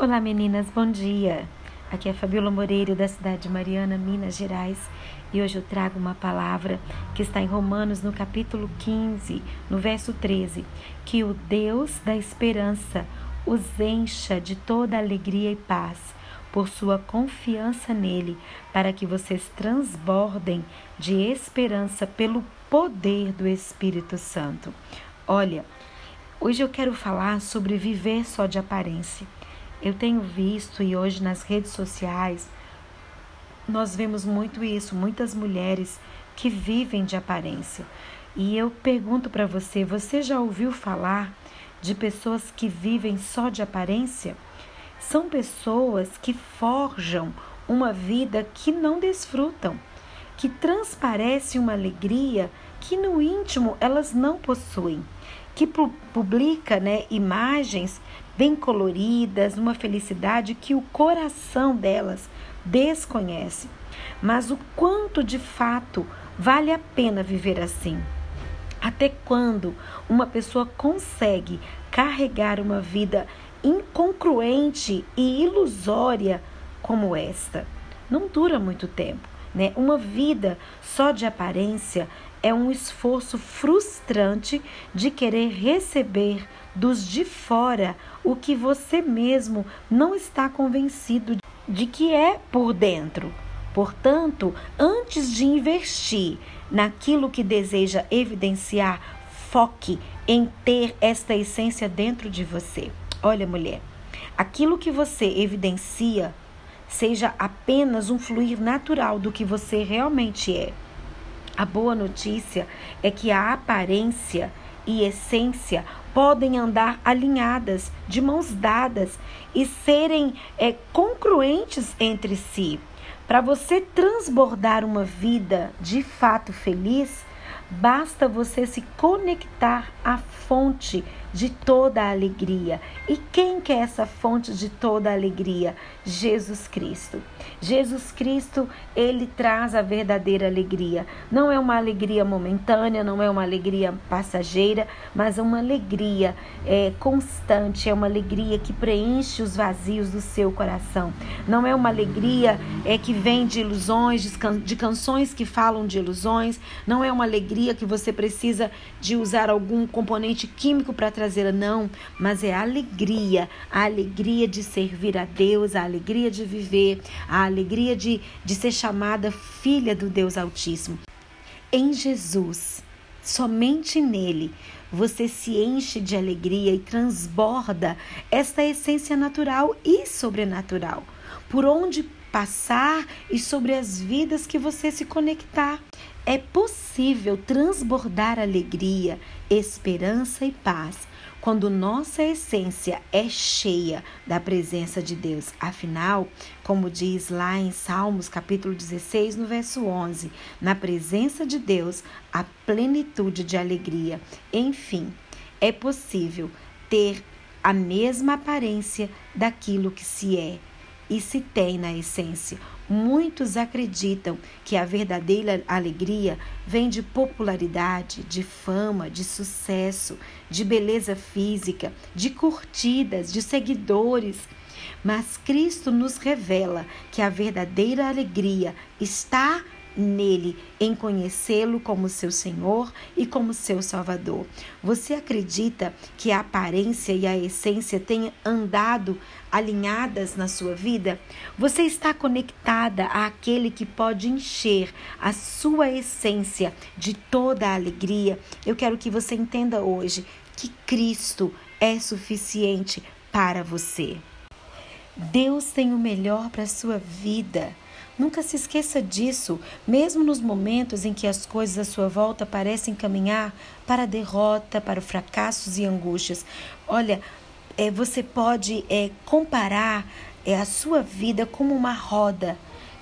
Olá meninas, bom dia. Aqui é Fabiola Moreira da cidade de Mariana, Minas Gerais, e hoje eu trago uma palavra que está em Romanos no capítulo 15, no verso 13, que o Deus da esperança os encha de toda alegria e paz por sua confiança nele, para que vocês transbordem de esperança pelo poder do Espírito Santo. Olha, hoje eu quero falar sobre viver só de aparência. Eu tenho visto e hoje nas redes sociais nós vemos muito isso, muitas mulheres que vivem de aparência. E eu pergunto para você, você já ouviu falar de pessoas que vivem só de aparência? São pessoas que forjam uma vida que não desfrutam, que transparece uma alegria que no íntimo elas não possuem que publica né, imagens bem coloridas, uma felicidade que o coração delas desconhece. Mas o quanto de fato vale a pena viver assim? Até quando uma pessoa consegue carregar uma vida incongruente e ilusória como esta? Não dura muito tempo. Né? Uma vida só de aparência é um esforço frustrante de querer receber dos de fora o que você mesmo não está convencido de que é por dentro. Portanto, antes de investir naquilo que deseja evidenciar, foque em ter esta essência dentro de você. Olha, mulher, aquilo que você evidencia seja apenas um fluir natural do que você realmente é. A boa notícia é que a aparência e essência podem andar alinhadas, de mãos dadas e serem é, congruentes entre si. Para você transbordar uma vida de fato feliz, basta você se conectar à fonte de toda a alegria. E quem que é essa fonte de toda a alegria? Jesus Cristo. Jesus Cristo, ele traz a verdadeira alegria. Não é uma alegria momentânea, não é uma alegria passageira, mas é uma alegria é, constante, é uma alegria que preenche os vazios do seu coração. Não é uma alegria é, que vem de ilusões, de, can de canções que falam de ilusões, não é uma alegria que você precisa de usar algum componente químico para trazer, não, mas é a alegria, a alegria de servir a Deus, a alegria de viver, a alegria de, de ser chamada filha do Deus Altíssimo. Em Jesus, somente nele, você se enche de alegria e transborda esta essência natural e sobrenatural. Por onde passar e sobre as vidas que você se conectar. É possível transbordar alegria, esperança e paz quando nossa essência é cheia da presença de Deus. Afinal, como diz lá em Salmos, capítulo 16, no verso 11, na presença de Deus, a plenitude de alegria. Enfim, é possível ter a mesma aparência daquilo que se é e se tem na essência. Muitos acreditam que a verdadeira alegria vem de popularidade, de fama, de sucesso, de beleza física, de curtidas, de seguidores. Mas Cristo nos revela que a verdadeira alegria está nele, em conhecê-lo como seu Senhor e como seu Salvador. Você acredita que a aparência e a essência têm andado alinhadas na sua vida? Você está conectada àquele que pode encher a sua essência de toda a alegria? Eu quero que você entenda hoje que Cristo é suficiente para você. Deus tem o melhor para a sua vida. Nunca se esqueça disso, mesmo nos momentos em que as coisas à sua volta parecem caminhar para a derrota, para fracassos e angústias. Olha, é, você pode é, comparar é, a sua vida como uma roda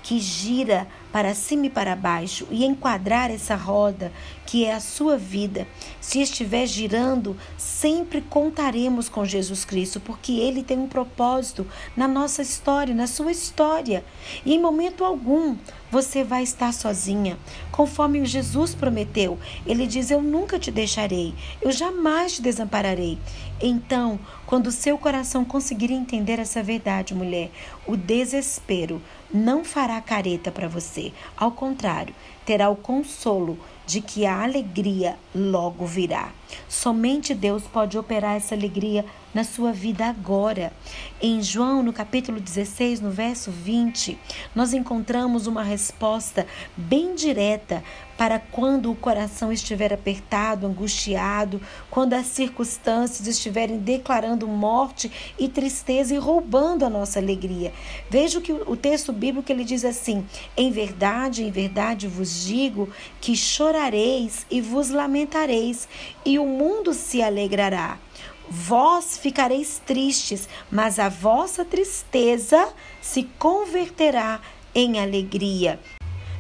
que gira para cima e para baixo e enquadrar essa roda que é a sua vida, se estiver girando, sempre contaremos com Jesus Cristo, porque ele tem um propósito na nossa história, na sua história. E em momento algum você vai estar sozinha, conforme Jesus prometeu. Ele diz: Eu nunca te deixarei, eu jamais te desampararei. Então, quando o seu coração conseguir entender essa verdade, mulher, o desespero não fará careta para você. Ao contrário, terá o consolo de que a alegria logo virá. Somente Deus pode operar essa alegria na sua vida agora. Em João, no capítulo 16, no verso 20, nós encontramos uma resposta bem direta para quando o coração estiver apertado, angustiado, quando as circunstâncias estiverem declarando morte e tristeza e roubando a nossa alegria. Veja que o texto bíblico ele diz assim: "Em verdade, em verdade vos digo que chorareis e vos lamentareis, e o mundo se alegrará." Vós ficareis tristes, mas a vossa tristeza se converterá em alegria.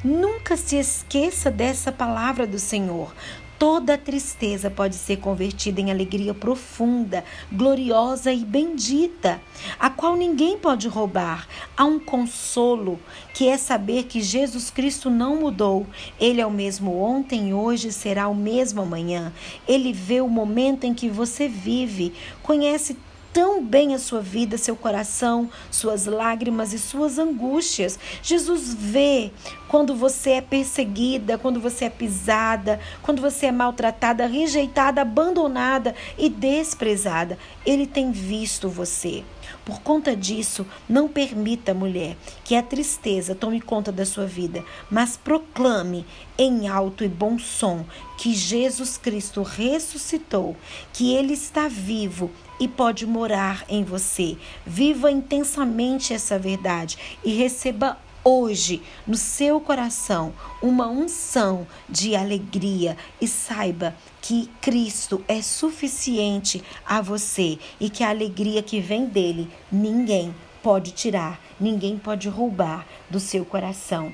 Nunca se esqueça dessa palavra do Senhor. Toda tristeza pode ser convertida em alegria profunda, gloriosa e bendita, a qual ninguém pode roubar. Há um consolo, que é saber que Jesus Cristo não mudou. Ele é o mesmo ontem, hoje será o mesmo amanhã. Ele vê o momento em que você vive, conhece tão bem a sua vida, seu coração, suas lágrimas e suas angústias. Jesus vê quando você é perseguida, quando você é pisada, quando você é maltratada, rejeitada, abandonada e desprezada. Ele tem visto você. Por conta disso, não permita, mulher, que a tristeza tome conta da sua vida, mas proclame em alto e bom som que Jesus Cristo ressuscitou, que ele está vivo e pode morar em você. Viva intensamente essa verdade e receba hoje no seu coração uma unção de alegria e saiba que Cristo é suficiente a você e que a alegria que vem dele ninguém pode tirar, ninguém pode roubar do seu coração.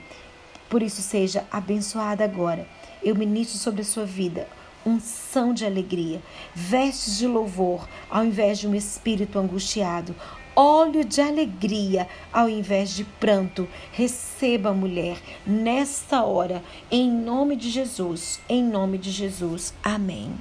Por isso seja abençoada agora. Eu ministro sobre a sua vida unção de alegria, vestes de louvor ao invés de um espírito angustiado, óleo de alegria ao invés de pranto. Receba, mulher, nesta hora, em nome de Jesus, em nome de Jesus. Amém.